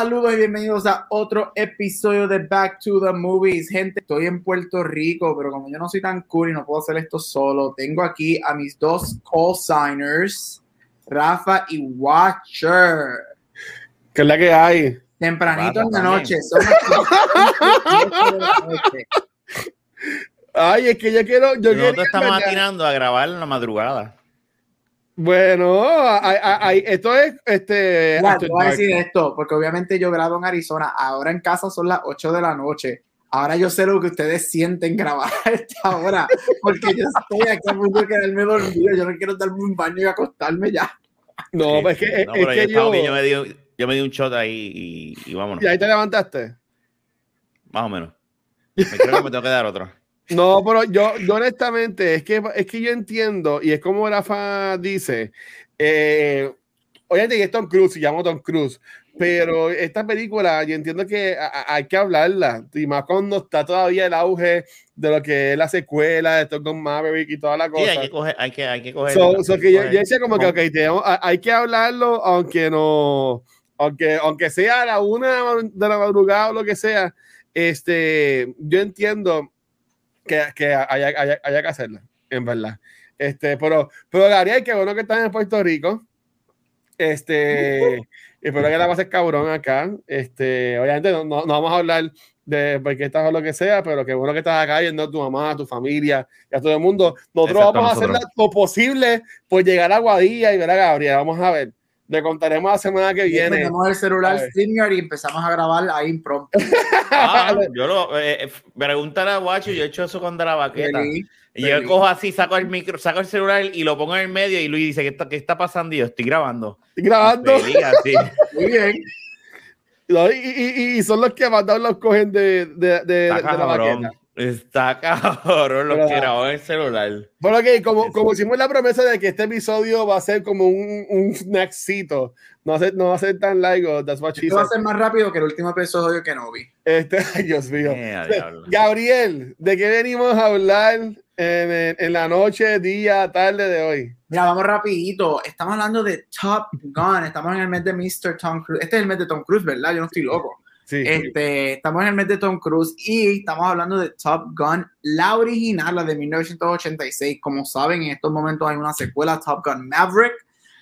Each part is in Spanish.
Saludos y bienvenidos a otro episodio de Back to the Movies. Gente, estoy en Puerto Rico, pero como yo no soy tan cool y no puedo hacer esto solo, tengo aquí a mis dos co-signers, Rafa y Watcher. ¿Qué es la que hay? Tempranito en la noche. Son Ay, es que yo quiero. Yo Nosotros estamos atinando a grabar en la madrugada. Bueno, hay, hay, esto es este. Ya, te voy a decir esto, porque obviamente yo grabo en Arizona. Ahora en casa son las 8 de la noche. Ahora yo sé lo que ustedes sienten grabar a esta hora, porque yo estoy aquí a punto de quedarme dormido. Yo no quiero darme un baño y acostarme ya. No, pues es que, no, es que yo, yo, me di, yo me di un shot ahí y, y vámonos. ¿Y ahí te levantaste? Más o menos. Me creo que me tengo que dar otro. No, pero yo, yo, honestamente, es que, es que yo entiendo, y es como Rafa dice, eh, obviamente es Tom Cruise, se llama Tom Cruise, pero esta película, yo entiendo que hay que hablarla, y más cuando está todavía el auge de lo que es la secuela de Top Gun Maverick y toda la cosa. Sí, hay que coger, hay que, hay que coger. So, so que yo, yo, decía como que, ok, tenemos, hay que hablarlo, aunque no, aunque, aunque sea a la una de la madrugada o lo que sea, este, yo entiendo que, que haya, haya, haya, que hacerla, en verdad. Este, pero, pero Gabriel, qué bueno que estás en Puerto Rico. Este, espero que la pases cabrón acá. Este, obviamente no, no, no, vamos a hablar de por qué estás o lo que sea, pero qué bueno que estás acá viendo a tu mamá, a tu familia y a todo el mundo. Nosotros vamos a hacer lo posible por llegar a Guadilla y ver a Gabriel. Vamos a ver. Le contaremos la semana que viene. Tenemos el celular StreamYard y empezamos a grabar ahí impromptu. Ah, yo lo eh, preguntar a Guacho, yo he hecho eso con la baqueta. Feliz, y feliz. yo cojo así, saco el micro, saco el celular y lo pongo en el medio y Luis dice, ¿qué está, qué está pasando? Y yo estoy grabando. Estoy grabando. Feliz, así. Muy bien. No, y, y, y, son los que mandaron los cogen de, de, de, de la baqueta. Está cabrón lo que grabó en el celular. Bueno, ok, como, como hicimos la promesa de que este episodio va a ser como un, un snackcito, no va, a ser, no va a ser tan largo. That's what Esto va a ser más rápido que el último episodio que no vi. Este, ay, Dios mío. Yeah, Gabriel, ¿de qué venimos a hablar en, en, en, la noche, día, tarde de hoy? Mira, vamos rapidito. Estamos hablando de Top Gun. Estamos en el mes de Mr. Tom Cruise. Este es el mes de Tom Cruise, ¿verdad? Yo no estoy loco. Este. Estamos en el mes de Tom Cruise y estamos hablando de Top Gun, la original, la de 1986. Como saben, en estos momentos hay una secuela, Top Gun Maverick.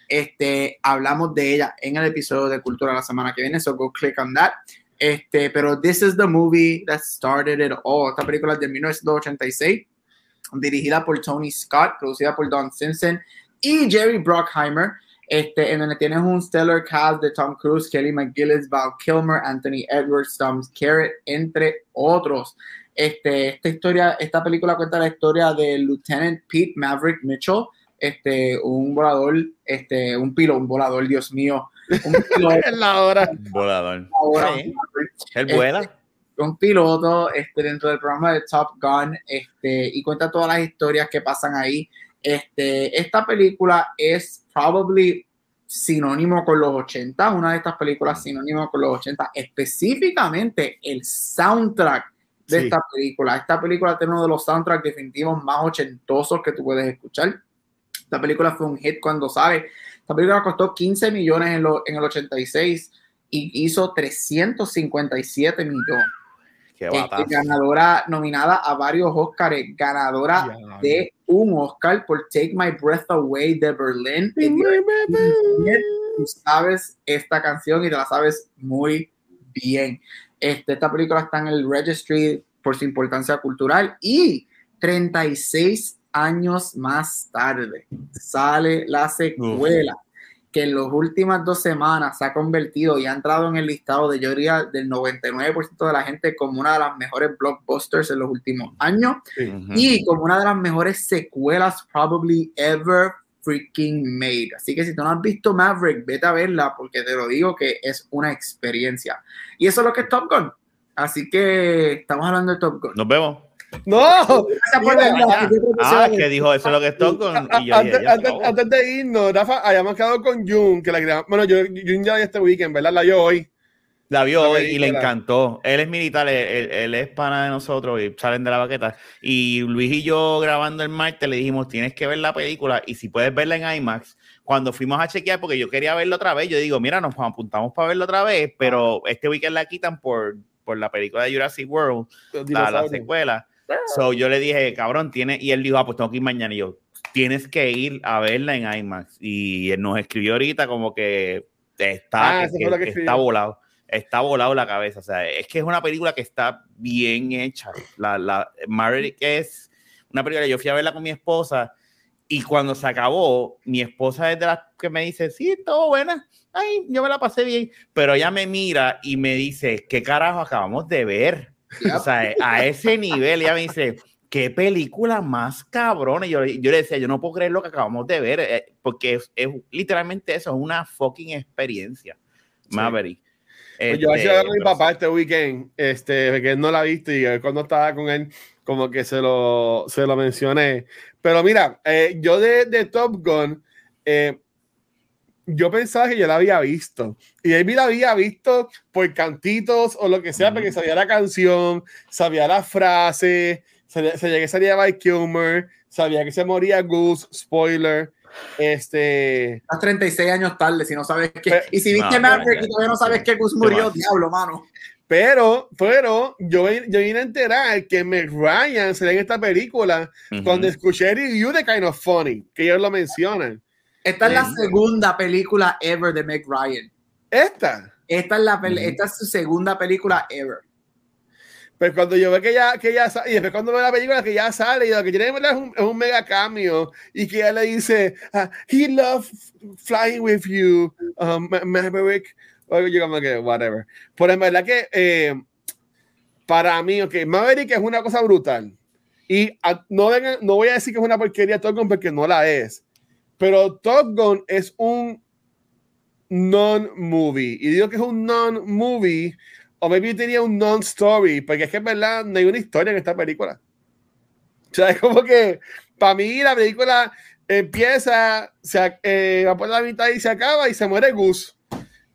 Este, hablamos de ella en el episodio de Cultura la semana que viene, so go click on that. Este, pero this is the movie that started it all. Esta película es de 1986, dirigida por Tony Scott, producida por Don Simpson y Jerry Bruckheimer este, en donde tienes un stellar cast de Tom Cruise, Kelly McGillis, Val Kilmer, Anthony Edwards, Tom Skerritt, entre otros. Este, esta historia, esta película cuenta la historia de Lieutenant Pete Maverick Mitchell, este, un volador, este, un piloto, un volador, Dios mío, un piloto, la hora, volador, ahora, sí. él vuela. Este, un piloto este, dentro del programa de Top Gun este, y cuenta todas las historias que pasan ahí. Este, esta película es probably sinónimo con los 80, una de estas películas sinónimo con los 80, específicamente el soundtrack de sí. esta película. Esta película tiene uno de los soundtracks definitivos más ochentosos que tú puedes escuchar. Esta película fue un hit cuando sale. Esta película costó 15 millones en, lo, en el 86 y hizo 357 millones. Este, ganadora nominada a varios Oscars, ganadora yeah. de un Oscar por Take My Breath Away de Berlin. Tú sabes esta canción y te la sabes muy bien. Este, esta película está en el registry por su importancia cultural y 36 años más tarde sale la secuela. Que en las últimas dos semanas se ha convertido y ha entrado en el listado de yo diría del 99% de la gente como una de las mejores blockbusters en los últimos años uh -huh. y como una de las mejores secuelas probably ever freaking made. Así que si tú no has visto Maverick, vete a verla porque te lo digo que es una experiencia. Y eso es lo que es Top Gun. Así que estamos hablando de Top Gun. Nos vemos. No, ah, que dijo eso es lo que estoy con. Y yo antes, antes, antes, de irnos, Rafa, habíamos quedado con Jun, que la Bueno, yo, Jun ya este weekend, ¿verdad? La vio hoy. La vio hoy y le encantó. Él es militar, él, él, es pana de nosotros y salen de la baqueta. Y Luis y yo grabando el martes le dijimos, tienes que ver la película y si puedes verla en IMAX. Cuando fuimos a chequear, porque yo quería verla otra vez, yo digo, mira, nos apuntamos para verla otra vez, pero este weekend la quitan por, por la película de Jurassic World, la, la, secuela. So yo le dije, cabrón, tiene, y él dijo, ah, pues tengo que ir mañana. Y yo, tienes que ir a verla en IMAX. Y él nos escribió ahorita como que está, ah, que está volado está volado la cabeza. O sea, es que es una película que está bien hecha. La, la Maverick es una película que yo fui a verla con mi esposa y cuando se acabó, mi esposa es de las que me dice, sí, todo buena, ay, yo me la pasé bien, pero ella me mira y me dice, ¿qué carajo acabamos de ver? O sea, a ese nivel, ella me dice, qué película más cabrona. Y yo, yo le decía, yo no puedo creer lo que acabamos de ver, eh, porque es, literalmente eso, es una fucking experiencia. Maverick. Pues yo voy a mi papá este weekend, este, que él no la ha visto y cuando estaba con él, como que se lo, se lo mencioné. Pero mira, eh, yo de, de, Top Gun, eh, yo pensaba que yo la había visto. Y él la había visto por cantitos o lo que sea, porque sabía la canción, sabía la frase, sabía, sabía que salía By Kilmer, sabía que se moría Goose, spoiler. Este. Estás 36 años tarde si no sabes qué. y si viste Maverick y todavía no sabes que Gus murió, diablo, mano. Pero, pero, yo, yo vine a enterar que Meg Ryan se en esta película cuando escuché el review de Kind of Funny, que ellos lo mencionan. Esta es la segunda película ever de Meg Ryan. ¿Esta? Esta es, la, esta es su segunda película ever. Pero cuando yo veo que ya, que ya y después cuando veo la película que ya sale y lo que tiene es un, es un mega cambio y que ella le dice, uh, he loves flying with you, um, Maverick, o yo como que, whatever. Por en verdad que eh, para mí, ok, Maverick es una cosa brutal. Y no, vengan, no voy a decir que es una porquería Gun porque no la es. Pero Top Gun es un non-movie. Y digo que es un non-movie o maybe tenía un non-story, porque es que en verdad no hay una historia en esta película. O sea, es como que para mí la película empieza, se, eh, va por la mitad y se acaba y se muere Gus.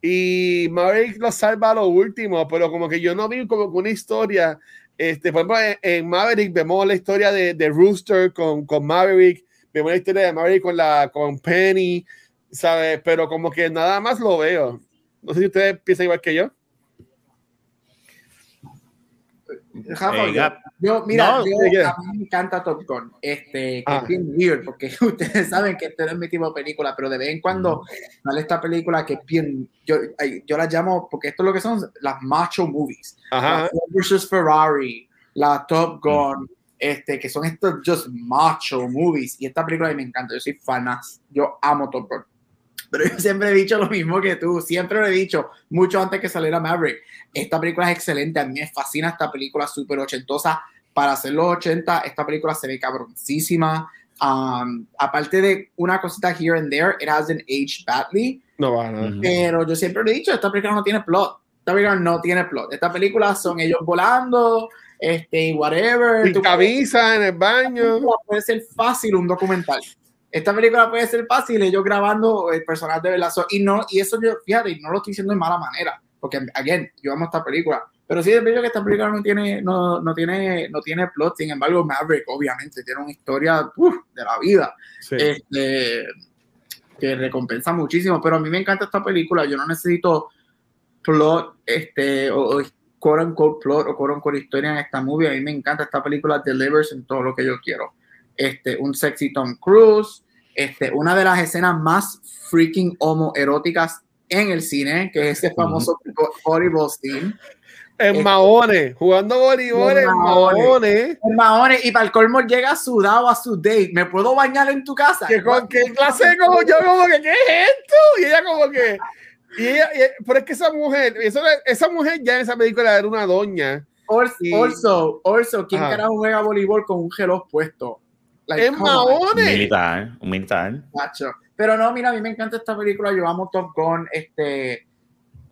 Y Maverick lo salva a lo último, pero como que yo no vi como una historia. Este, por ejemplo, en, Maverick vemos la historia de, de Rooster con, con, Maverick, vemos la historia de Maverick con, la, con Penny, ¿sabes? Pero como que nada más lo veo. No sé si ustedes piensan igual que yo. yo, mira, a mí me encanta Top Gun, este, que ah. es bien weird, porque ustedes saben que este no es mi tipo de película, pero de vez en cuando sale esta película que es bien, yo, yo la llamo, porque esto es lo que son las macho movies, Ajá. versus Ferrari, la Top Gun, este, que son estos just macho movies, y esta película a mí me encanta, yo soy fanas, yo amo Top Gun. Pero yo siempre he dicho lo mismo que tú, siempre lo he dicho, mucho antes que saliera Maverick. Esta película es excelente, a mí me fascina esta película súper ochentosa. Para hacer los 80, esta película se ve cabroncísima. Um, aparte de una cosita here and there, it hasn't aged badly. No va, no. Pero yo siempre lo he dicho, esta película no tiene plot. Esta película no tiene plot. Esta película son ellos volando, este, whatever. Y camisa en el baño. Puede ser fácil un documental. Esta película puede ser fácil, ellos grabando el personaje de Velazo, y no, y eso yo, fíjate, no lo estoy diciendo de mala manera, porque, again, yo amo esta película, pero sí es bello que esta película no tiene, no, no, tiene, no tiene plot, sin embargo, Maverick, obviamente, tiene una historia de la vida, este, que recompensa muchísimo, pero a mí me encanta esta película, yo no necesito plot, este, o, o quote unquote plot o quote unquote historia en esta movie, a mí me encanta esta película, delivers en todo lo que yo quiero este, un sexy Tom Cruise, este, una de las escenas más freaking homoeróticas en el cine, que es ese famoso volleyball scene. En este, Mahone, jugando voleibol en Mahone. En Mahone, y para el colmo llega sudado a su date. ¿Me puedo bañar en tu casa? ¿Qué, con, ¿qué clase como yo? Como que, ¿qué es esto? Y ella como que... Y ella, pero es que esa mujer, esa mujer ya en esa película era una doña. Also, also, ¿quién carajo juega voleibol con un gelo puesto? Like, es Un militar, un militar. Pero no, mira, a mí me encanta esta película. Yo amo Top Gun. Este,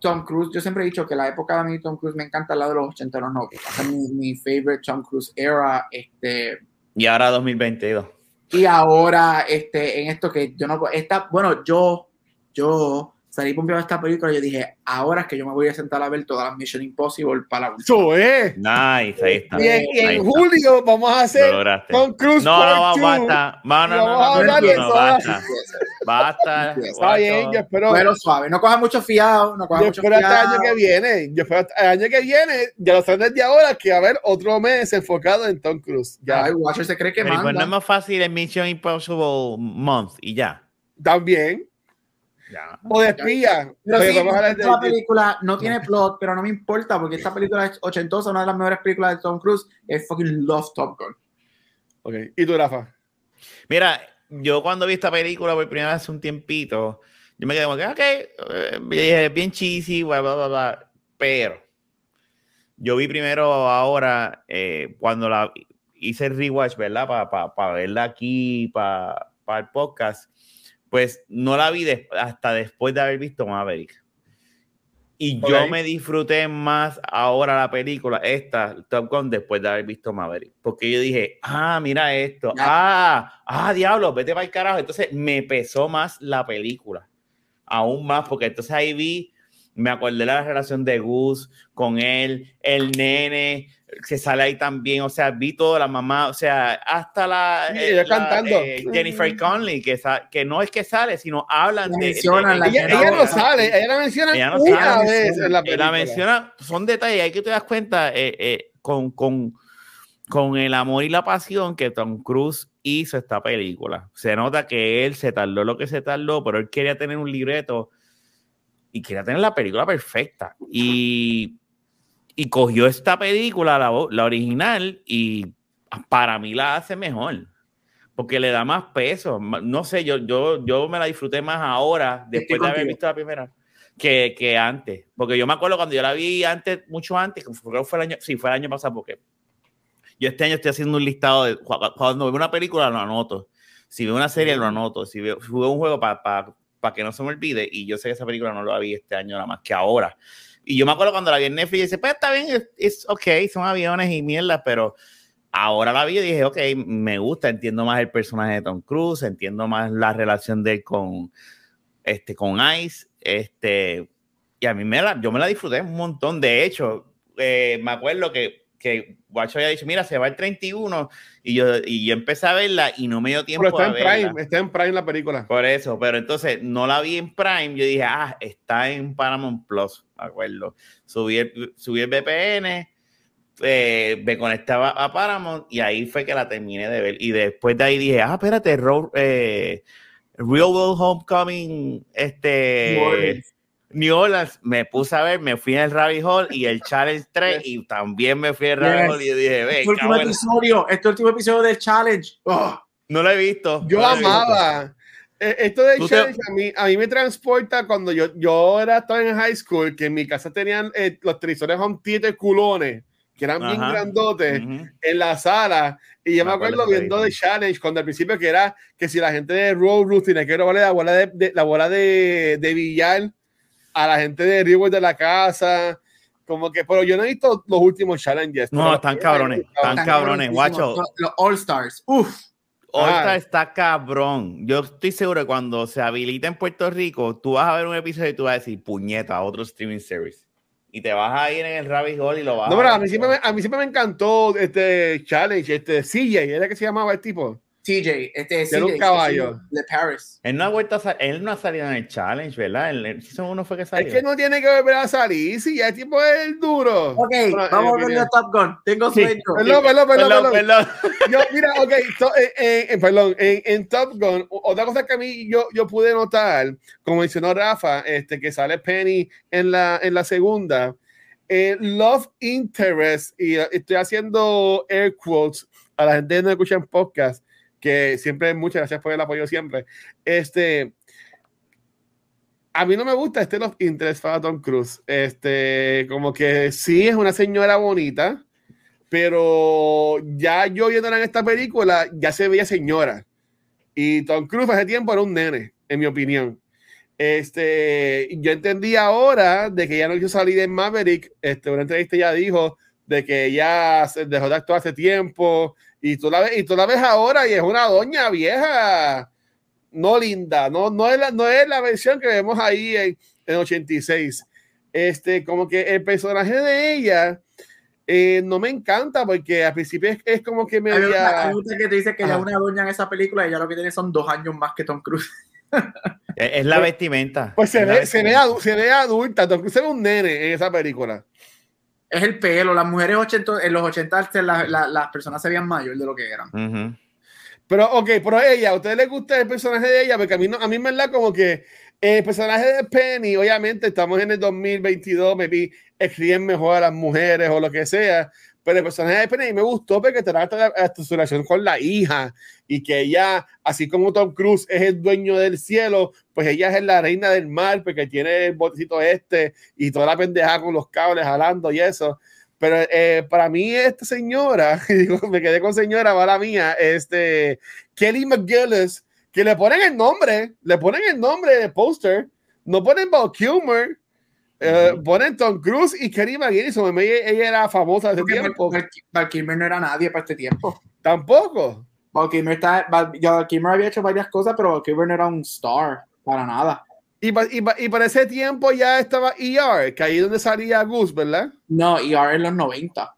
Tom Cruise, yo siempre he dicho que la época de mí Tom Cruise me encanta la de los 80 los 90. es mi, mi favorite Tom Cruise era. Este, y ahora 2022. Y ahora, este, en esto que yo no. Esta, bueno, yo, yo salí pompeado de esta película y yo dije, ahora es que yo me voy a sentar a ver todas las Mission Impossible para la Eso es. Nice, ahí está. Y en, y en julio vamos a hacer Tom Cruise No, no, no, basta. No, no, no, no, no, basta. Basta. Está bien, yo espero. Pero suave, no coja mucho fiado, no coja yo mucho espero fiado. hasta el año que viene. Yo espero hasta el año que viene, ya lo saben desde ahora, que va a haber otro mes enfocado en Tom Cruise. Ya. Ay, Watcher se cree que Pero pues manda. no es más fácil el Mission Impossible Month y ya. También. Ya. O de espía. Pero Pero sí, vamos a hablar de- esta película no tiene plot, pero no me importa porque esta película es ochentosa, una de las mejores películas de Tom Cruise. Es fucking Love Top Gun. Ok. ¿Y tú, Rafa? Mira, yo cuando vi esta película por primera vez hace un tiempito, yo me quedé como que, ok, eh, dije, bien cheesy, bla, bla, bla, bla. Pero yo vi primero ahora, eh, cuando la hice el rewatch, ¿verdad? Para verla aquí, para el podcast, pues no la vi hasta después de haber visto Maverick. Y yo me disfruté más ahora la película, esta, Top Gun, después de haber visto Maverick. Porque yo dije, ah, mira esto. Ah, ah, diablo, vete para el carajo. Entonces me pesó más la película. Aún más, porque entonces ahí vi, me acordé de la relación de Gus con él, el nene que sale ahí también. O sea, vi toda la mamá, o sea, hasta la, Sí, eh, la, cantando. eh, Jennifer Conley, que, que no es que sale, sino hablan La de. mencionan, Ella, Ella ella no sale. ella la menciona Ella no una sale, vez en la película. la menciona, son detalles, hay que te das cuenta eh, eh, con, con, con el amor y la pasión que Tom Cruise hizo esta película. Se nota que él se tardó lo que se tardó, pero él quería tener un libreto y quería tener la película perfecta. Y, y cogió esta película, la, la original, y para mí la hace mejor. Porque le da más peso. No sé, yo, yo, yo me la disfruté más ahora, después de haber visto la primera que, que antes. Porque yo me acuerdo cuando yo la vi antes, mucho antes, creo que fue el año, sí, fue el año pasado, porque yo este año estoy haciendo un listado de cu- cuando veo una película lo anoto. Si veo una serie lo anoto. Si veo, si veo un juego para que no se me olvide. Y yo sé que esa película no la vi este año nada más que ahora. Y yo me acuerdo cuando la vi en Netflix y dije, pues está bien, es ok, son aviones y mierda, pero ahora la vi y dije, ok, me gusta, entiendo más el personaje de Tom Cruise, entiendo más la relación de él con, este, con Ice, este, y a mí me la, yo me la disfruté un montón. De hecho, eh, me acuerdo que, que Guacho había dicho, mira, se va el 31, y yo, y yo empecé a verla y no me dio tiempo Pero está a en verla. Prime, está en Prime la película. Por eso, pero entonces no la vi en Prime. Yo dije, ah, está en Paramount Plus, me acuerdo. Subí el, subí el VPN, eh, me conectaba a Paramount y ahí fue que la terminé de ver. Y después de ahí dije, ah, espérate, Ro- eh, Real World Homecoming, este. New Orleans, me puse a ver, me fui el Rabbit Hole y el Challenge 3 y también me fui al Rabbit Yes. Hole y yo dije, ve, Este último episodio, este último episodio del challenge. Oh, no lo he visto. Yo no visto. amaba. Eh, Esto de Tú te- challenge a mí, a mí me transporta cuando yo, yo era estaba en high school, que en mi casa tenían eh, los televisores home theater culones, que eran bien Ajá. grandotes, Ujú. en la sala. Y yo Me me acuerdo viendo de challenge, cuando al principio que era que si la gente de Road Ruth tenía que robarle la bola de, de- la bola de, de billar a la gente de River de la casa. Como que, pero yo no he visto los últimos challenges. No, están cabrones, están están cabrones, guacho. Los, All Stars. Uf. All-Star Ah. está cabrón. Yo estoy seguro que cuando se habilita en Puerto Rico, tú vas a ver un episodio y tú vas a decir, puñeta, otro streaming service. Y te vas a ir en el rabbit hole y lo vas No, a pero a ver. mí, siempre me, a mí siempre me encantó este challenge, este CJ, era que se llamaba el tipo. TJ, este es Era un caballo. de Paris. Él no ha vuelto a sal- él no ha salido en el challenge, ¿verdad? El, el season uno fue que salió. Es que no tiene que volver a salir, si ya el tipo es el duro. Ok, Bueno, vamos eh, a ver a Top Gun. Tengo Sí. sueño. Perdón, perdón, perdón, Perdón, perdón. perdón. Yo, mira, ok, so, eh, eh, eh, perdón, en, en Top Gun, otra cosa que a mí yo, yo pude notar, como mencionó Rafa, este, que sale Penny en la, en la segunda, eh, Love Interest, y estoy haciendo air quotes a la gente que no escucha en podcast, que siempre, muchas gracias por el apoyo siempre. Este, a mí no me gusta este Love Interest para Tom Cruise. Este, como que sí es una señora bonita, pero ya yo viéndola en esta película, ya se veía señora. Y Tom Cruise hace tiempo era un nene, en mi opinión. Este, yo entendí ahora de que ya no quiso salir en Maverick. Este, una entrevista ya dijo de que ella se dejó de actuar hace tiempo y tú la ves, y tú la ves ahora y es una doña vieja, no linda, no, no, es, la, no es la versión que vemos ahí en, en 86. Este, como que el personaje de ella eh, no me encanta porque al principio es, es como que me había... Hay que te dice que ella es una doña en esa película y ella lo que tiene son dos años más que Tom Cruise. es la vestimenta. Pues se, ve, se, ve, se ve adulta, Tom Cruise es un nene en esa película. Es el pelo, las mujeres 80, en los 80 la, la, las personas se veían mayor de lo que eran. Pero, ok, pero ella, ¿a ustedes les gusta el personaje de ella? Porque a mí, no, a mí me da como que el personaje de Penny, obviamente estamos en el 2022, me vi escriben mejor a las mujeres o lo que sea, pero el personaje de Penny me gustó porque trata de su relación con la hija y que ella, así como Tom Cruise es el dueño del cielo, pues ella es la reina del mar porque tiene el botecito este y toda la pendeja con los cables jalando y eso. Pero eh, para mí esta señora, me quedé con señora, la mía, este, Kelly McGillis, que le ponen el nombre, le ponen el nombre de póster, no ponen Val Kilmer, eh, ponen Tom Cruise y Kerry McGinnis, ella era famosa hace tiempo. Val Kilmer no era nadie para este tiempo. Tampoco. Val Kilmer, está, Val, Kilmer había hecho varias cosas, pero Val Kilmer no era un star para nada. Y, y, y, para ese tiempo ya estaba ER, que ahí es donde salía Goose, ¿verdad? No, ER en los 90.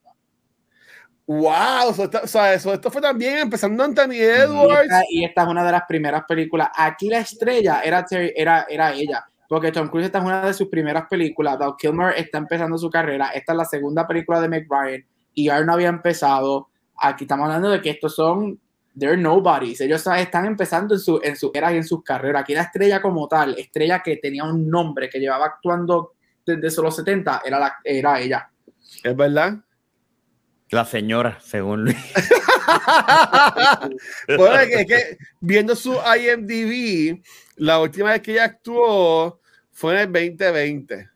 Wow, o sea, eso, esto fue también empezando Anthony Edwards. Y esta, es una de las primeras películas. Aquí la estrella era, era, era ella, porque Tom Cruise esta es una de sus primeras películas. Val Kilmer está empezando su carrera. Esta es la segunda película de Ryan. Y no había empezado. Aquí estamos hablando de que estos son. They're nobodies. Ellos están empezando en su, en su era y en sus carreras. Aquí la estrella como tal, estrella que tenía un nombre, que llevaba actuando desde los 70, era, la, era ella. Es verdad. La señora, según Luis. bueno, es que, viendo su IMDb, la última vez que ella actuó fue en el 2020.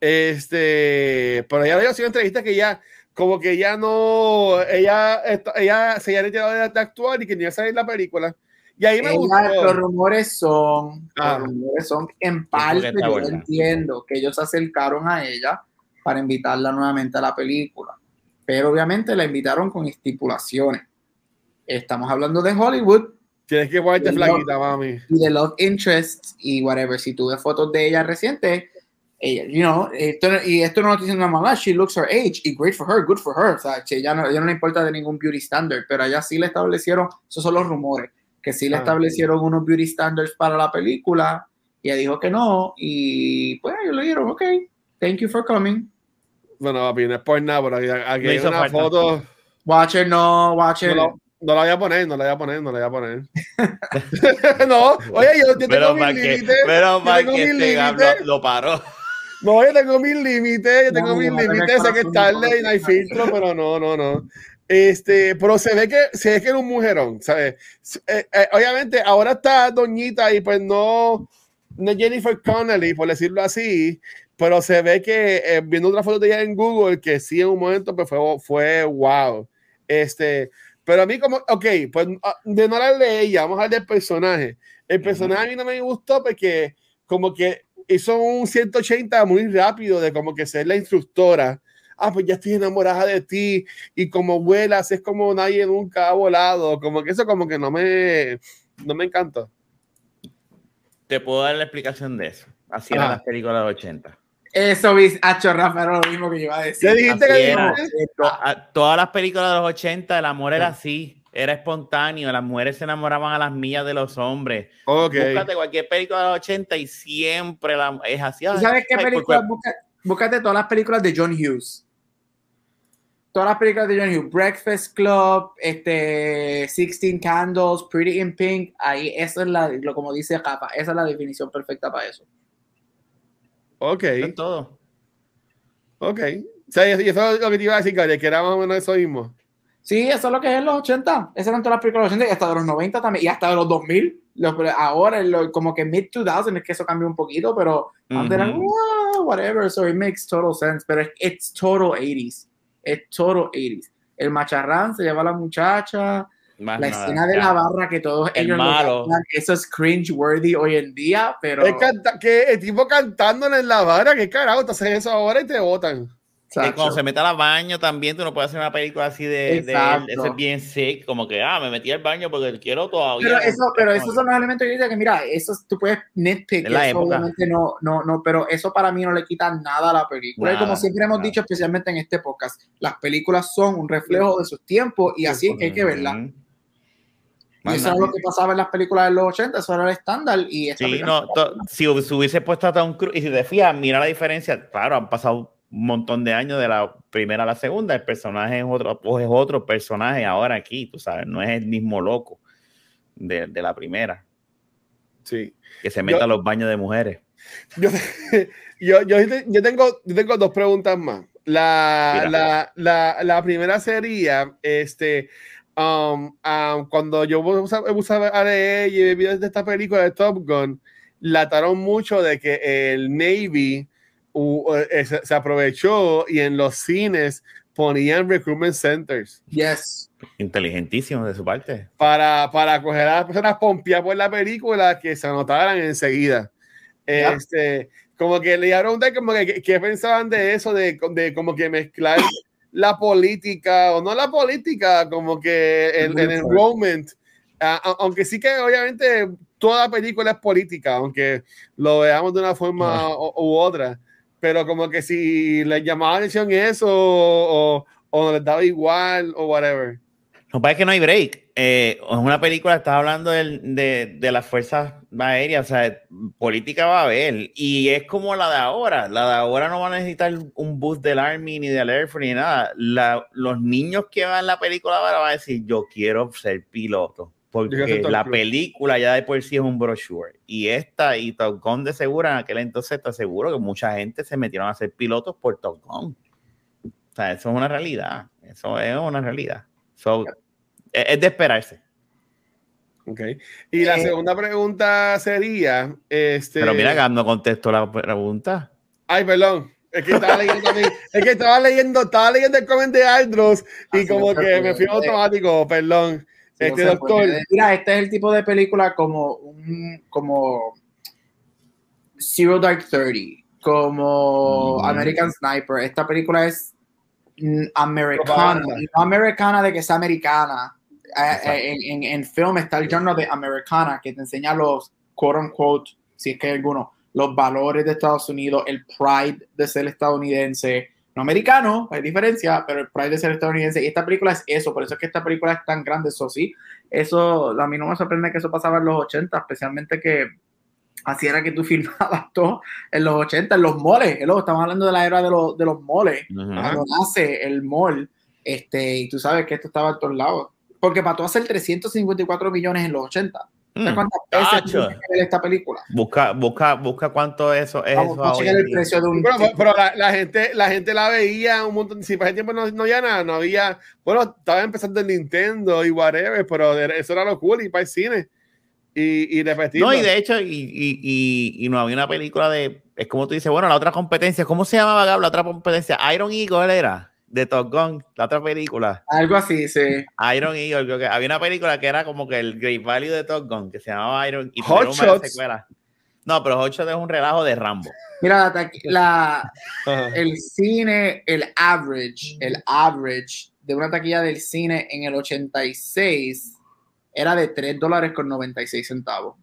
Este, pero ella había sido entrevista que ya, como que ya no, ella, ella se había retirado de, actuar y que ni iba a salir la película. Y ahí me gustó. Los rumores son, los ah. rumores son en parte, yo entiendo que ellos se acercaron a ella para invitarla nuevamente a la película pero obviamente la invitaron con estipulaciones. Estamos hablando de Hollywood. Tienes que ponerte flaquita, mami. Y de Love Interest y whatever. Si tú ves fotos de ella reciente, ella, you know, y esto no lo estoy diciendo la mamá, she looks her age, y great for her, good for her. O sea, ella no, ella no le importa de ningún beauty standard, pero allá sí le establecieron, esos son los rumores, que sí le ah. establecieron unos beauty standards para la película, y ella dijo que no, y pues ellos le dijeron, ok, thank you for coming. Bueno, papi, no es por nada, pero aquí, hay una foto. Watcher, no, Watcher. No, no, la voy a poner, no la voy a poner, no la voy a poner. no, oye, yo, yo tengo mis límites. Pero para que este lo, paró. No, yo tengo mis límites, yo tengo mis límites, sé que es tarde y no hay filtro, pero no, no, no. Este, pero se ve que se ve que era un mujerón, ¿sabes? Eh, eh, obviamente ahora está Doñita y pues no, no Jennifer Connelly, por decirlo así, pero se ve que eh, viendo otra foto de ella en Google, que sí en un momento pues fue, fue wow. Este, pero a mí como, ok, pues ah, de no hablar de ella, vamos a hablar del personaje. El personaje a mí no me gustó porque como que hizo un 180 muy rápido de como que ser la instructora. Ah, pues ya estoy enamorada de ti y como vuelas es como nadie nunca ha volado. Como que eso como que no me, no me encantó. Te puedo dar la explicación de eso. Así eran las películas de 80. Eso, Hacho Rafa, era lo mismo que yo iba a decir. dijiste que todas las películas de los 80, el amor era así, era espontáneo, las mujeres se enamoraban a las millas de los hombres. Okay. Búscate cualquier película de los 80 y siempre la, es así. ¿Sabes qué película? búscate todas las películas de John Hughes. Todas las películas de John Hughes. Breakfast Club, este, Sixteen Candles, Pretty in Pink. Ahí, eso es la, lo como dice Rafa, esa es la definición perfecta para eso. Ok. todo. Ok. O sea, y eso es lo que te iba a decir, que era más o menos eso mismo. Sí, eso es lo que es en los 80. Esas eran todas las películas de los 80 y hasta de los 90 también. Y hasta de los 2000. ahora, como que mid-2000 es que eso cambió un poquito, pero antes eran, whatever. So it makes total sense. Pero it's total 80s. It's total 80s. El macharrán se lleva a la muchacha. La escena de la barra que todos ellos malo. eso es cringe worthy hoy en día, pero es que el tipo cantando en la barra, qué carajo, te hacen eso ahora y te votan. Y cuando se mete al baño también, tú no puedes hacer una película así de, de ese es bien sick, como que, ah, me metí al baño porque quiero todavía. Pero, eso, pero esos son los elementos que que, mira, eso tú puedes nitpick, eso obviamente no, no, no, pero eso para mí no le quita nada a la película. y como siempre hemos dicho, especialmente en este podcast, las películas son un reflejo de sus tiempos y así es que hay que verlas. Y eso es lo que pasaba en las películas de los 80, eso era el estándar. Y sí, no, si hubiese puesto a Tom Cruise, y si te fijas, mira la diferencia, claro, han pasado un montón de años de la primera a la segunda, el personaje es otro, pues es otro personaje ahora aquí, tú sabes, no es el mismo loco de, de la primera. Sí. Que se meta a los baños de mujeres. Yo, yo, yo, tengo, yo tengo dos preguntas más. La, la, la, la, primera sería, este, um, um, cuando yo puse a leer y vi de esta película de Top Gun, lataron mucho de que el Navy eh, se, aprovechó y en los cines ponían recruitment centers. Yes. Inteligentísimo de su parte. Para, para coger a las personas pompeadas por la película que se anotaran enseguida. Este, como que le dieron como que, ¿qué pensaban de eso? De, de como que mezclar la política, o no la política, como que el, el enrollment. aunque sí que obviamente toda película es política, aunque lo veamos de una forma u otra pero como que si les llamaba atención eso o, o, les daba igual o whatever. No pasa que no hay break. Eh, es una película, estás hablando de, de, de, las fuerzas aéreas, o sea, política va a haber. Y es como la de ahora. La de ahora no va a necesitar un bus del Army ni del Air Force ni nada. La, los niños que van la película ahora van a decir, yo quiero ser piloto porque la película ya de por sí es un brochure. Y esta y Top Gun de seguro en aquel entonces te aseguro que mucha gente se metieron a ser pilotos por Top Gun. O sea, eso es una realidad. Eso es una realidad. Es de esperarse. Ok. Y la eh, segunda pregunta sería: este... Pero mira, no contesto la pregunta. Ay, perdón. Es que estaba leyendo, es que estaba leyendo, estaba leyendo el comentario de Aldros y como que me fui automático, perdón. Este doctor. Mira, este es el tipo de película como un, como Zero Dark Thirty, como mm. American Sniper. Esta película es americana, no americana de que sea americana. Eh, eh, en, en, film está el genre de americana que te enseña los quote unquote, si es que hay alguno, los valores de Estados Unidos, el pride de ser estadounidense, no americano, hay diferencia, pero el Pride de ser estadounidense. Y esta película es eso, por eso es que esta película es tan grande, eso sí. Eso, a mí no me sorprende que eso pasaba en los 80, especialmente que así era que tú filmabas todo en los 80, en los moles. Estamos hablando de la era de, los, de los moles, cuando nace el mall. Este, y tú sabes que esto estaba a todos lados. Porque para tú hacer 354 millones en los 80, Mm. ¿Cuántas veces esta película? Busca, busca, busca cuánto eso es. eso el precio de un. pero, la, gente, la gente la veía un montón. Si para ese tiempo no, no había nada, no había. Bueno, estaba empezando el Nintendo y whatever, pero eso era lo cool y para el cine. Y, y repetir. No, y de hecho, y, y, y, no había una película de. Es como tú dices, bueno, la otra competencia, ¿cómo se llamaba la otra competencia? Iron Eagle era de Top Gun, la otra película. Algo así, sí. Iron Eagle, creo que había una película que era como que el Great Value de Top Gun, que se llamaba Iron y Hot Shots. No, pero Hot Shots es un relajo de Rambo. Mira, la, el cine, el average, el average de una taquilla del cine en el 86 era de 3 dólares con 96 centavos.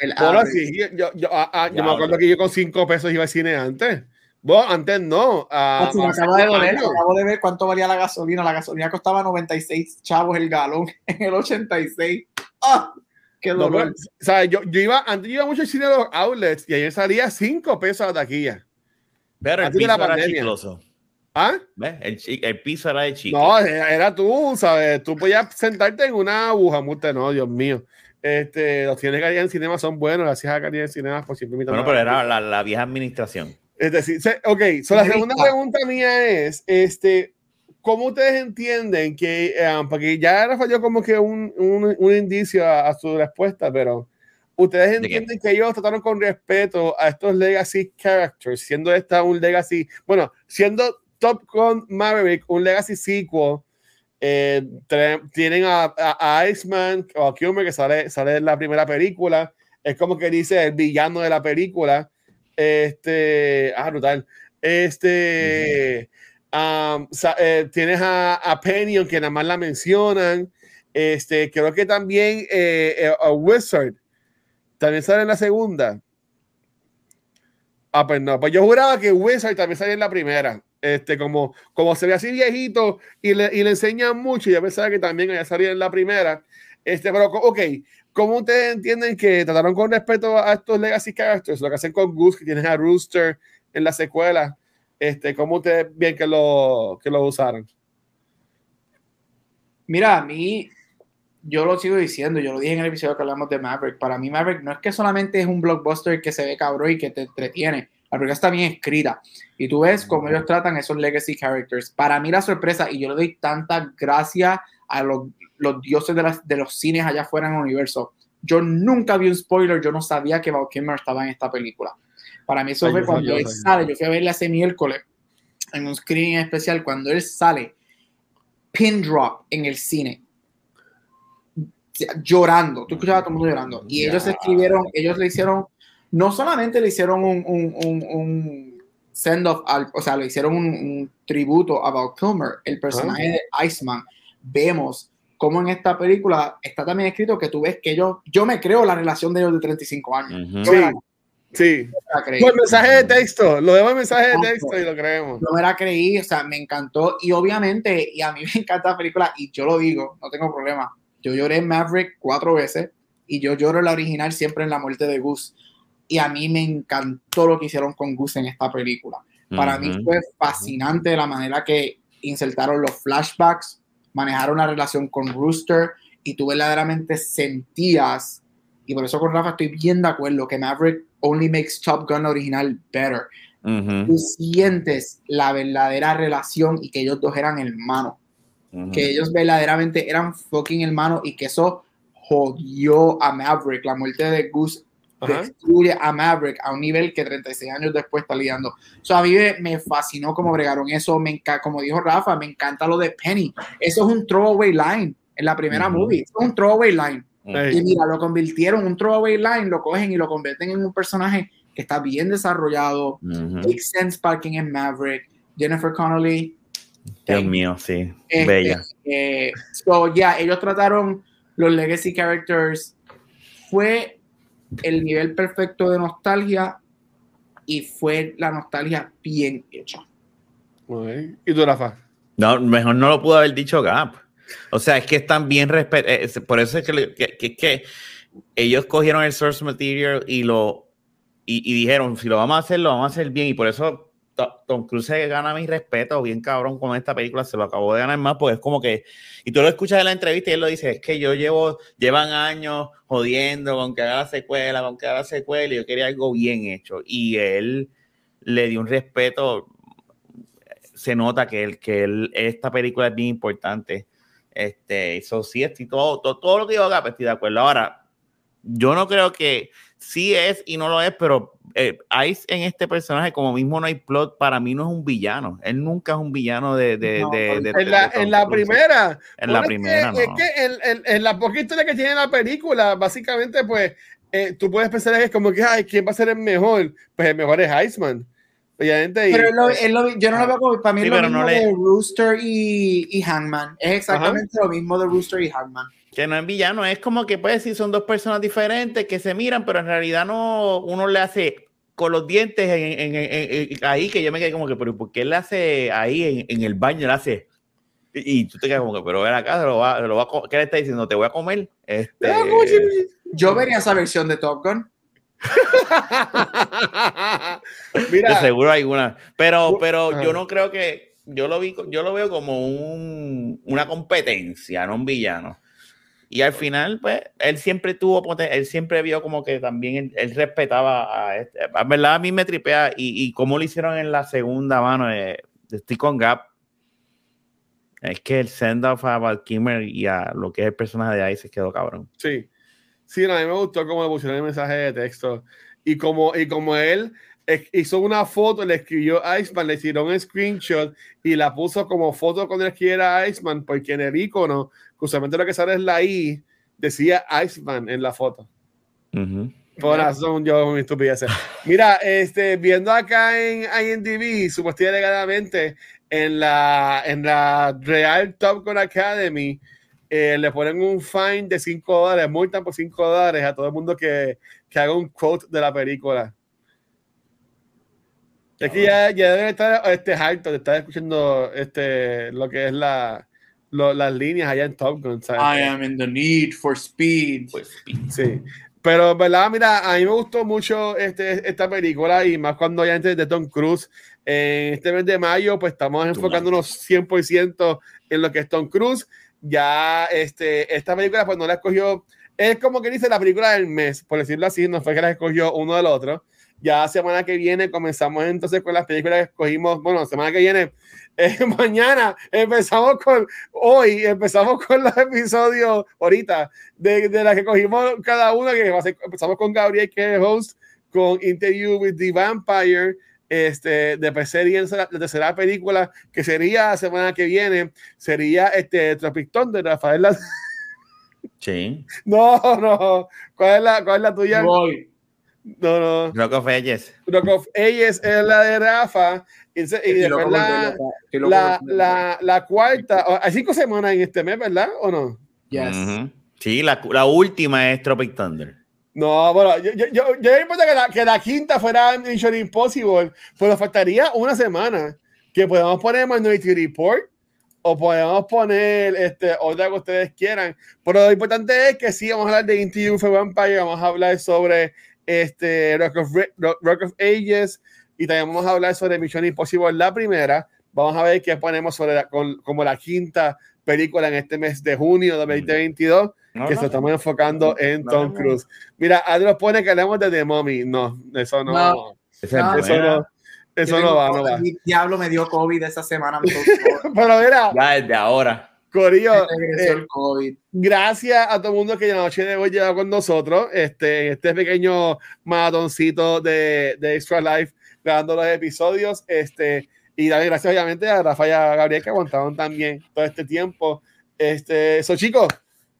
El sí, yo, yo, ah, ah, yo me acuerdo que yo con 5 pesos iba al cine antes. Vos, antes no. Uh, me acabo de doler, acabo de ver cuánto valía la gasolina. La gasolina costaba 96 chavos el galón en el 86. ¡Ah! ¡Qué dolor! o sea, yo, yo, iba, antes yo iba mucho al cine de los outlets y ayer salía 5 pesos la taquilla. Pero el piso la era chicloso. ¿Ah? ¿Ves? El, el, piso era de chico. No, era, tú, ¿sabes? Tú podías sentarte en una aguja, muerte, no, Dios mío. Este, los cines de en cinema son buenos, gracias a calidad en cinema por siempre Bueno, pero era la, la vieja administración. Es decir, ok, la segunda pregunta mía es, este, ¿cómo ustedes entienden que, um, porque ya era falló como que un, un, un indicio a, su respuesta, pero ustedes entienden que ellos trataron con respeto a estos legacy characters, siendo esta un legacy, bueno, siendo Top Gun Maverick un legacy sequel, Eh, tienen a, Iceman o a Kilmer que sale, sale en la primera película. Es como que dice el villano de la película. Este, ah, brutal. Este, eh, tienes a, a, Penny, aunque nada más la mencionan. Este, creo que también eh, a Wizard también sale en la segunda. Ah, pues no, pues yo juraba que Wizard también salía en la primera. Este, como, como se ve así viejito y le, y le enseñan mucho, y yo pensaba que también había salido en la primera. Este, pero, ok, ¿cómo ustedes entienden que trataron con respeto a estos legacy characters? Lo que hacen con Goose, que tienen a Rooster en la secuela. Este, ¿Cómo ustedes ven que lo, que lo usaron? Mira, a mí, yo lo sigo diciendo, yo lo dije en el episodio que hablamos de Maverick. Para mí, Maverick no es que solamente es un blockbuster que se ve cabrón y que te entretiene la película está bien escrita. Y tú ves cómo ellos tratan esos legacy characters. Para mí la sorpresa, y yo le doy tanta gracia a los, los dioses de, las, de, los cines allá afuera en el universo. Yo nunca vi un spoiler, yo no sabía que Val Kilmer estaba en esta película. Para mí eso fue cuando él sale, yo fui a verle hace miércoles en un screening especial, cuando él sale, pin drop en el cine, llorando, tú escuchabas a todo el mundo llorando, y ellos escribieron, ellos le hicieron no solamente le hicieron un, un, un, send-off, o sea, le hicieron un, tributo a Val Kilmer, el personaje de Iceman. Vemos cómo en esta película está también escrito que tú ves que yo, yo me creo la relación de ellos de 35 años. Sí. Sí. el mensaje de texto, lo vemos en mensaje de texto y lo creemos. No me la creí, o sea, me encantó y obviamente, y a mí me encanta la película y yo lo digo, no tengo problema. Yo lloré en Maverick cuatro veces y yo lloro en la original siempre en la muerte de Gus y a mí me encantó lo que hicieron con Gus en esta película. Para mí fue fascinante la manera que insertaron los flashbacks, manejaron la relación con Rooster y tú verdaderamente sentías, y por eso con Rafa estoy bien de acuerdo, que Maverick only makes Top Gun original better. Tú sientes la verdadera relación y que ellos dos eran hermanos. Que ellos verdaderamente eran fucking hermanos y que eso jodió a Maverick. La muerte de Destruye a Maverick a un nivel que 36 años después está lidiando. O sea, a mí me, fascinó cómo bregaron eso. Me como dijo Rafa, me encanta lo de Penny. Eso es un throwaway line en la primera movie. es un throwaway line. Y mira, lo convirtieron, un throwaway line, lo cogen y lo convierten en un personaje que está bien desarrollado. Makes sense parking en Maverick. Jennifer Connolly. Dios mío, sí. Este, Bella. Eh, so, ya, ellos trataron los legacy characters. Fue el nivel perfecto de nostalgia y fue la nostalgia bien hecha. ¿Y tú, Rafa? No, mejor no lo pudo haber dicho Gap. O sea, es que están bien respetados. Eh, por eso es que, que, ellos cogieron el source material y lo y, dijeron, si lo vamos a hacer, lo vamos a hacer bien. Y por eso Tom Cruise gana mi respeto, bien cabrón con esta película, se lo acabó de ganar más, porque es como que, y tú lo escuchas en la entrevista y él lo dice, es que yo llevo, llevan años jodiendo con que haga la secuela, con que haga la secuela, y yo quería algo bien hecho. Y él le dio un respeto, se nota que, él, que él, esta película es bien importante. Este, eso sí, todo, todo, todo lo que yo haga, pues, estoy de acuerdo. Ahora, yo no creo que sí es y no lo es, pero eh, Ice en este personaje, como mismo no hay plot, para mí no es un villano. Él nunca es un villano de. de, en, la, en la primera. En la primera. Es que, en, en, la poca historia que tiene la película, básicamente, pues eh, tú puedes pensar que es como que, ay, ¿quién va a ser el mejor? Pues el mejor es Iceman. Obviamente. Pero yo no lo veo como. Para mí es lo mismo de Rooster y, y Hangman. Es exactamente lo mismo de Rooster y Hangman que no es villano, es como que puede decir son dos personas diferentes que se miran, pero en realidad no uno le hace con los dientes en, ahí que yo me quedé como que, pero ¿por qué le hace ahí en, el baño? Le hace y, tú te quedas como que, pero ven acá, lo va, lo va a, ¿qué le está diciendo? Te voy a comer. Este... Yo vería esa versión de Top Gun. Mira, de seguro hay una, pero, pero yo no creo que yo lo vi, yo lo veo como un, una competencia, no un villano. Y al final, pues, él siempre tuvo, él siempre vio como que también él, respetaba a este. A verdad, a mí me tripea y, y como lo hicieron en la segunda mano de, de con Gap. Es que el send-off a Val y a lo que es el personaje de ahí se quedó cabrón. Sí. Sí, a mí me gustó cómo le pusieron el mensaje de texto. Y como, y como él hizo una foto, le escribió Iceman, le tiró un screenshot y la puso como foto con el que era Iceman, porque en el icono, justamente lo que sale es la I, decía Iceman en la foto. Por razón, yo mi estupidez. Mira, este, viendo acá en IMDb, supuestamente legalmente, en la, en la Real Top Gun Academy, eh, le ponen un fine de 5 dólares, multan por 5 dólares a todo el mundo que, que haga un quote de la película. Es que ya, ya debe estar este, harto de estar escuchando este, lo que es la, lo, las líneas allá en Top Gun. ¿sabes? I am in the need for speed. Sí. Pero, ¿verdad? Mira, a mí me gustó mucho este, esta película y más cuando ya antes de Tom Cruise. En este mes de mayo, pues estamos enfocándonos 100% en lo que es Tom Cruise. Ya este, esta película, pues no la escogió. Es como que dice la película del mes, por decirlo así, no fue que la escogió uno del otro. Ya semana que viene comenzamos entonces con las películas que escogimos. Bueno, semana que viene, eh, mañana empezamos con, hoy empezamos con los episodios ahorita de, de las que cogimos cada uno, que empezamos con Gabriel, que es host, con Interview with the Vampire, este, de serie la tercera película, que sería la semana que viene, sería este Tropic de Rafael. Sí. No, no. ¿Cuál es la, cuál es la tuya? No, no. Rock of Ages. Rock of Ages es la de Rafa. Y, después la, la, la, la, cuarta. Hay cinco semanas en este mes, ¿verdad? ¿O no? Yes. Sí, la, la, última es Tropic Thunder. No, bueno, yo, yo, yo, yo importa que la, que la quinta fuera Mission Impossible, pero faltaría una semana que podamos poner Minority Report o podemos poner este, otra que ustedes quieran. Pero lo importante es que sí, vamos a hablar de Interview for Vampire, vamos a hablar sobre este, Rock, of, Rock of Ages, y también vamos a hablar sobre Mission Impossible, la primera. Vamos a ver qué ponemos sobre como la quinta película en este mes de junio de 2022, que se estamos enfocando en Tom Cruise. Mira, Adrián pone que hablemos de The Mummy. No, eso no. Eso no. Eso no va, no va. Diablo me dio COVID esa semana. Pero mira. Ya desde ahora. Corillo, eh, gracias a todo el mundo que la noche de hoy lleva con nosotros este, este pequeño maratoncito de, de Extra Life grabando los episodios. Este, y también gracias obviamente a Rafael y a Gabriel que aguantaron también todo este tiempo. Este, eso chicos,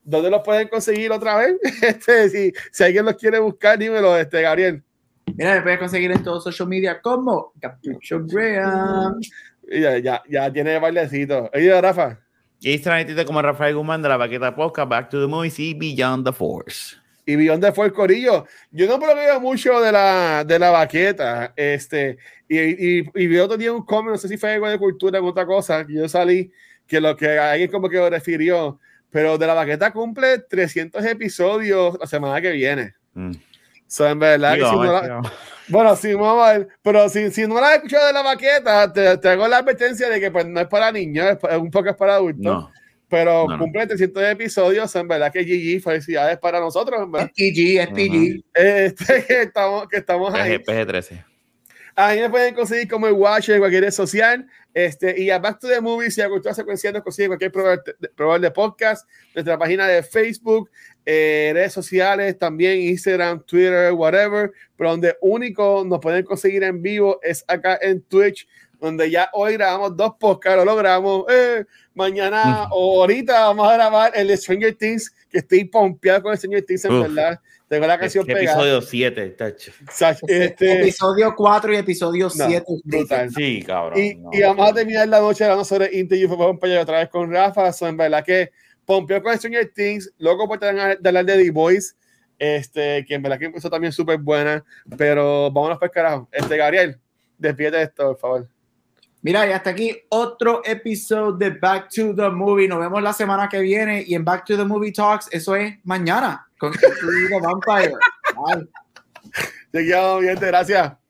¿dónde los pueden conseguir otra vez? Este, si, si alguien los quiere buscar, dímelo, este, Gabriel. Mira, me puedes conseguir en todos social media como Capucho Graham. Ya, ya, ya tiene bailecito. Oye, Rafa. Y transmitido como Rafael Guzmán de la Baqueta Podcast, Back to the Movies y Beyond the Force. Y Beyond the Force, Corillo. Yo no veo mucho de la, de la baqueta. Este, y, y, y vi otro día un comment, no sé si fue algo de cultura o otra cosa, que yo salí, que lo que alguien como que lo refirió, pero de la baqueta cumple 300 episodios la semana que viene. Mm. So, en verdad, bueno, sí, vamos a ver, pero si, si no la has escuchado de la baqueta, te, te, hago la advertencia de que pues, no es para niños, es un poco es para adultos. Pero cumple 300 episodios, en verdad que GG, felicidades para nosotros. En verdad. Es PG, es PG. Este, que estamos, que estamos ahí. PG-13. Ahí me pueden conseguir como el Watch en cualquier red social. Este, y a Back to the Movies, si a cultura secuencial nos consigue cualquier proveedor de podcast, nuestra página de Facebook, eh, redes sociales, también Instagram, Twitter, whatever, pero donde único nos pueden conseguir en vivo es acá en Twitch, donde ya hoy grabamos dos podcasts, lo logramos. Eh, mañana o ahorita vamos a grabar el de Stranger Things, que estoy pompeado con el Stranger Things, en verdad. Tengo la canción pegada. Episodio 7, tacho. Este, episodio 4 y episodio 7. Sí, cabrón. Y, y, vamos a terminar la noche hablando sobre Interview for Vampire otra vez con Rafa. So, en verdad que pompeó con Stranger Things, loco por de hablar de The Voice, este, que en verdad que empezó también súper buena, pero vámonos para el carajo. Este, Gabriel, despídete esto, por favor. Mira, y hasta aquí otro episodio de Back to the Movie. Nos vemos la semana que viene y en Back to the Movie Talks, eso es mañana con Vampire. Bye. Te gracias.